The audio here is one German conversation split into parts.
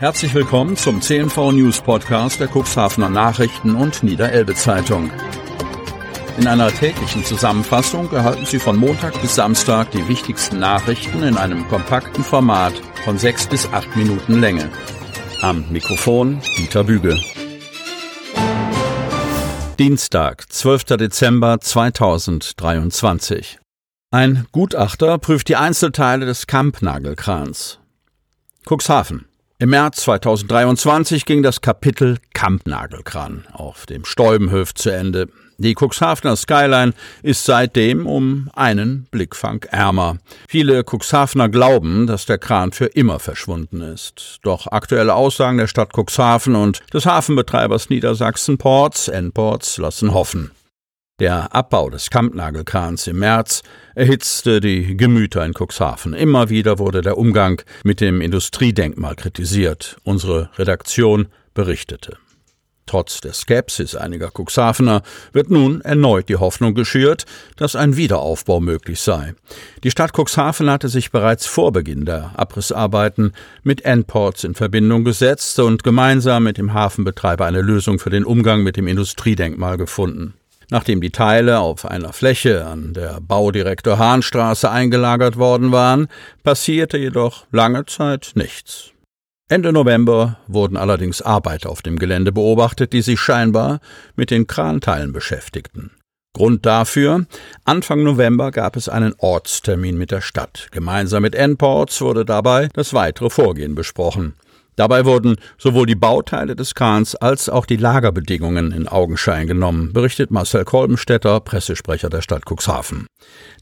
Herzlich willkommen zum CNV News Podcast der Cuxhavener Nachrichten und Niederelbe Zeitung. In einer täglichen Zusammenfassung erhalten Sie von Montag bis Samstag die wichtigsten Nachrichten in einem kompakten Format von sechs bis acht Minuten Länge. Am Mikrofon Dieter Büge. Dienstag, 12. Dezember 2023. Ein Gutachter prüft die Einzelteile des Kampnagelkrans. Cuxhaven. Im März 2023 ging das Kapitel Kampnagelkran auf dem Stäubenhöf zu Ende. Die Cuxhavener Skyline ist seitdem um einen Blickfang ärmer. Viele Cuxhavener glauben, dass der Kran für immer verschwunden ist. Doch aktuelle Aussagen der Stadt Cuxhaven und des Hafenbetreibers Niedersachsen Ports, N-Ports, lassen hoffen. Der Abbau des Kampnagelkrans im März erhitzte die Gemüter in Cuxhaven. Immer wieder wurde der Umgang mit dem Industriedenkmal kritisiert. Unsere Redaktion berichtete. Trotz der Skepsis einiger Cuxhavener wird nun erneut die Hoffnung geschürt, dass ein Wiederaufbau möglich sei. Die Stadt Cuxhaven hatte sich bereits vor Beginn der Abrissarbeiten mit N-Ports in Verbindung gesetzt und gemeinsam mit dem Hafenbetreiber eine Lösung für den Umgang mit dem Industriedenkmal gefunden. Nachdem die Teile auf einer Fläche an der Baudirektor Hahnstraße eingelagert worden waren, passierte jedoch lange Zeit nichts. Ende November wurden allerdings Arbeiter auf dem Gelände beobachtet, die sich scheinbar mit den Kranteilen beschäftigten. Grund dafür, Anfang November gab es einen Ortstermin mit der Stadt. Gemeinsam mit N-Ports wurde dabei das weitere Vorgehen besprochen. Dabei wurden sowohl die Bauteile des Krans als auch die Lagerbedingungen in Augenschein genommen, berichtet Marcel Kolbenstädter, Pressesprecher der Stadt Cuxhaven.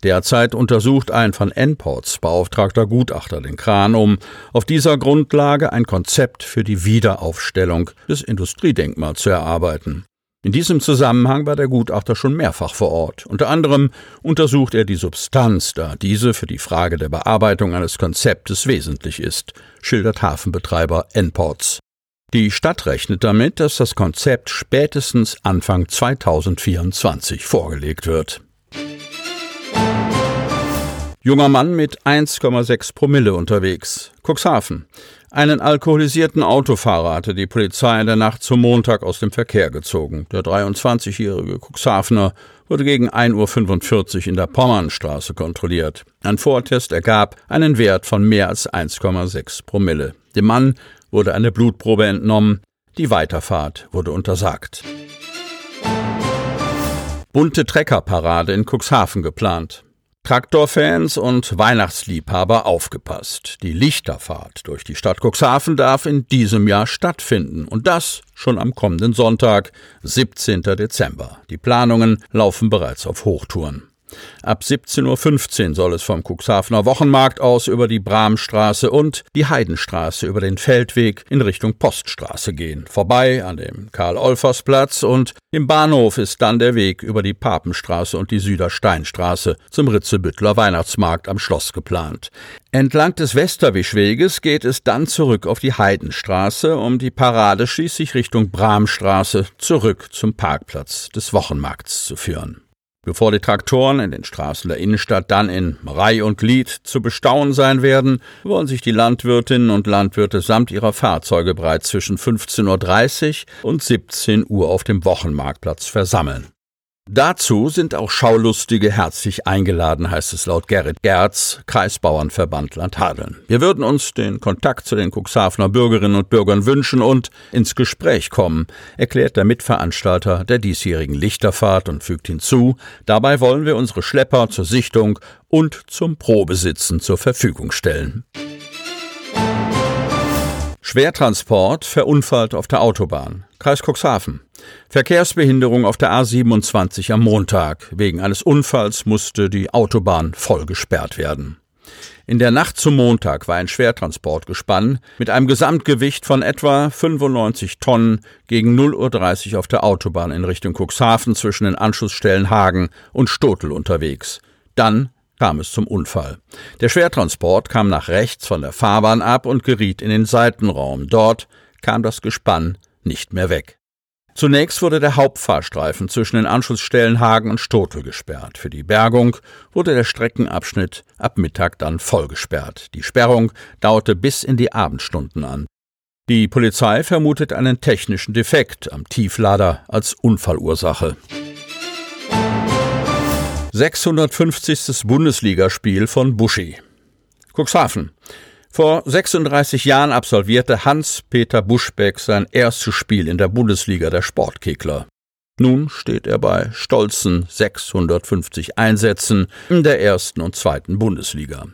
Derzeit untersucht ein von N-Ports beauftragter Gutachter den Kran, um auf dieser Grundlage ein Konzept für die Wiederaufstellung des Industriedenkmals zu erarbeiten. In diesem Zusammenhang war der Gutachter schon mehrfach vor Ort. Unter anderem untersucht er die Substanz, da diese für die Frage der Bearbeitung eines Konzeptes wesentlich ist, schildert Hafenbetreiber N-Ports. Die Stadt rechnet damit, dass das Konzept spätestens Anfang 2024 vorgelegt wird. Junger Mann mit 1,6 Promille unterwegs. Cuxhaven. Einen alkoholisierten Autofahrer hatte die Polizei in der Nacht zum Montag aus dem Verkehr gezogen. Der 23-jährige Cuxhavener wurde gegen 1.45 Uhr in der Pommernstraße kontrolliert. Ein Vortest ergab einen Wert von mehr als 1,6 Promille. Dem Mann wurde eine Blutprobe entnommen. Die Weiterfahrt wurde untersagt. Bunte Treckerparade in Cuxhaven geplant. Traktorfans und Weihnachtsliebhaber aufgepasst. Die Lichterfahrt durch die Stadt Cuxhaven darf in diesem Jahr stattfinden und das schon am kommenden Sonntag, 17. Dezember. Die Planungen laufen bereits auf Hochtouren. Ab 17.15 Uhr soll es vom Cuxhavener Wochenmarkt aus über die Bramstraße und die Heidenstraße über den Feldweg in Richtung Poststraße gehen. Vorbei an dem Karl-Olfers-Platz und im Bahnhof ist dann der Weg über die Papenstraße und die Südersteinstraße zum Ritzebüttler Weihnachtsmarkt am Schloss geplant. Entlang des Westerwischweges geht es dann zurück auf die Heidenstraße, um die Parade schließlich Richtung Bramstraße zurück zum Parkplatz des Wochenmarkts zu führen. Bevor die Traktoren in den Straßen der Innenstadt dann in Reih und Glied zu bestaunen sein werden, wollen sich die Landwirtinnen und Landwirte samt ihrer Fahrzeuge bereits zwischen 15.30 Uhr und 17 Uhr auf dem Wochenmarktplatz versammeln. Dazu sind auch Schaulustige herzlich eingeladen, heißt es laut Gerrit Gerz, Kreisbauernverband Landhadeln. Wir würden uns den Kontakt zu den Cuxhavener Bürgerinnen und Bürgern wünschen und ins Gespräch kommen, erklärt der Mitveranstalter der diesjährigen Lichterfahrt und fügt hinzu, dabei wollen wir unsere Schlepper zur Sichtung und zum Probesitzen zur Verfügung stellen. Schwertransport verunfallt auf der Autobahn. Kreis Cuxhaven. Verkehrsbehinderung auf der A27 am Montag. Wegen eines Unfalls musste die Autobahn voll gesperrt werden. In der Nacht zum Montag war ein Schwertransportgespann mit einem Gesamtgewicht von etwa 95 Tonnen gegen 0.30 Uhr auf der Autobahn in Richtung Cuxhaven zwischen den Anschlussstellen Hagen und Stotel unterwegs. Dann kam es zum Unfall. Der Schwertransport kam nach rechts von der Fahrbahn ab und geriet in den Seitenraum. Dort kam das Gespann nicht mehr weg. Zunächst wurde der Hauptfahrstreifen zwischen den Anschlussstellen Hagen und Stotel gesperrt. Für die Bergung wurde der Streckenabschnitt ab Mittag dann voll gesperrt. Die Sperrung dauerte bis in die Abendstunden an. Die Polizei vermutet einen technischen Defekt am Tieflader als Unfallursache. 650. Bundesligaspiel von Buschi. Cuxhaven. Vor 36 Jahren absolvierte Hans-Peter Buschbeck sein erstes Spiel in der Bundesliga der Sportkickler. Nun steht er bei stolzen 650 Einsätzen in der ersten und zweiten Bundesliga.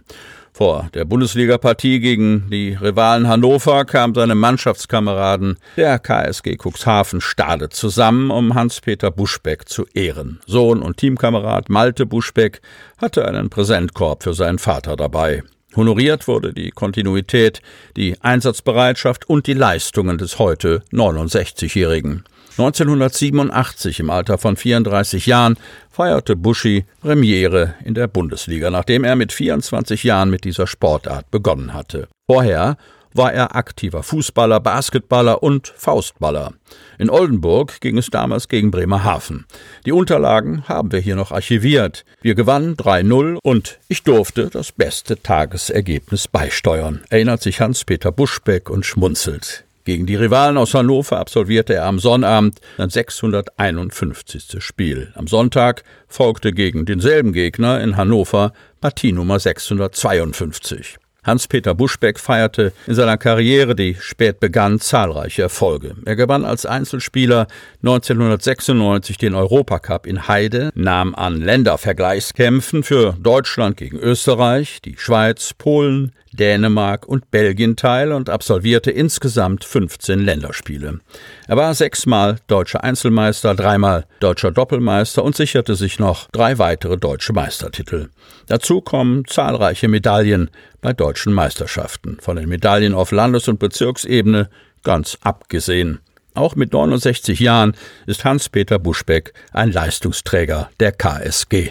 Vor der Bundesliga-Partie gegen die Rivalen Hannover kam seine Mannschaftskameraden der KSG Cuxhaven Stade zusammen, um Hans-Peter Buschbeck zu ehren. Sohn und Teamkamerad Malte Buschbeck hatte einen Präsentkorb für seinen Vater dabei. Honoriert wurde die Kontinuität, die Einsatzbereitschaft und die Leistungen des heute 69-Jährigen. 1987 im Alter von 34 Jahren feierte Buschi Premiere in der Bundesliga, nachdem er mit 24 Jahren mit dieser Sportart begonnen hatte. Vorher war er aktiver Fußballer, Basketballer und Faustballer. In Oldenburg ging es damals gegen Bremerhaven. Die Unterlagen haben wir hier noch archiviert. Wir gewannen 3-0 und ich durfte das beste Tagesergebnis beisteuern, erinnert sich Hans-Peter Buschbeck und schmunzelt. Gegen die Rivalen aus Hannover absolvierte er am Sonnabend sein 651. Spiel. Am Sonntag folgte gegen denselben Gegner in Hannover Partie Nummer 652. Hans-Peter Buschbeck feierte in seiner Karriere, die spät begann, zahlreiche Erfolge. Er gewann als Einzelspieler 1996 den Europacup in Heide, nahm an Ländervergleichskämpfen für Deutschland gegen Österreich, die Schweiz, Polen, Dänemark und Belgien teil und absolvierte insgesamt 15 Länderspiele. Er war sechsmal deutscher Einzelmeister, dreimal deutscher Doppelmeister und sicherte sich noch drei weitere deutsche Meistertitel. Dazu kommen zahlreiche Medaillen bei deutschen Meisterschaften, von den Medaillen auf Landes- und Bezirksebene ganz abgesehen. Auch mit 69 Jahren ist Hans-Peter Buschbeck ein Leistungsträger der KSG.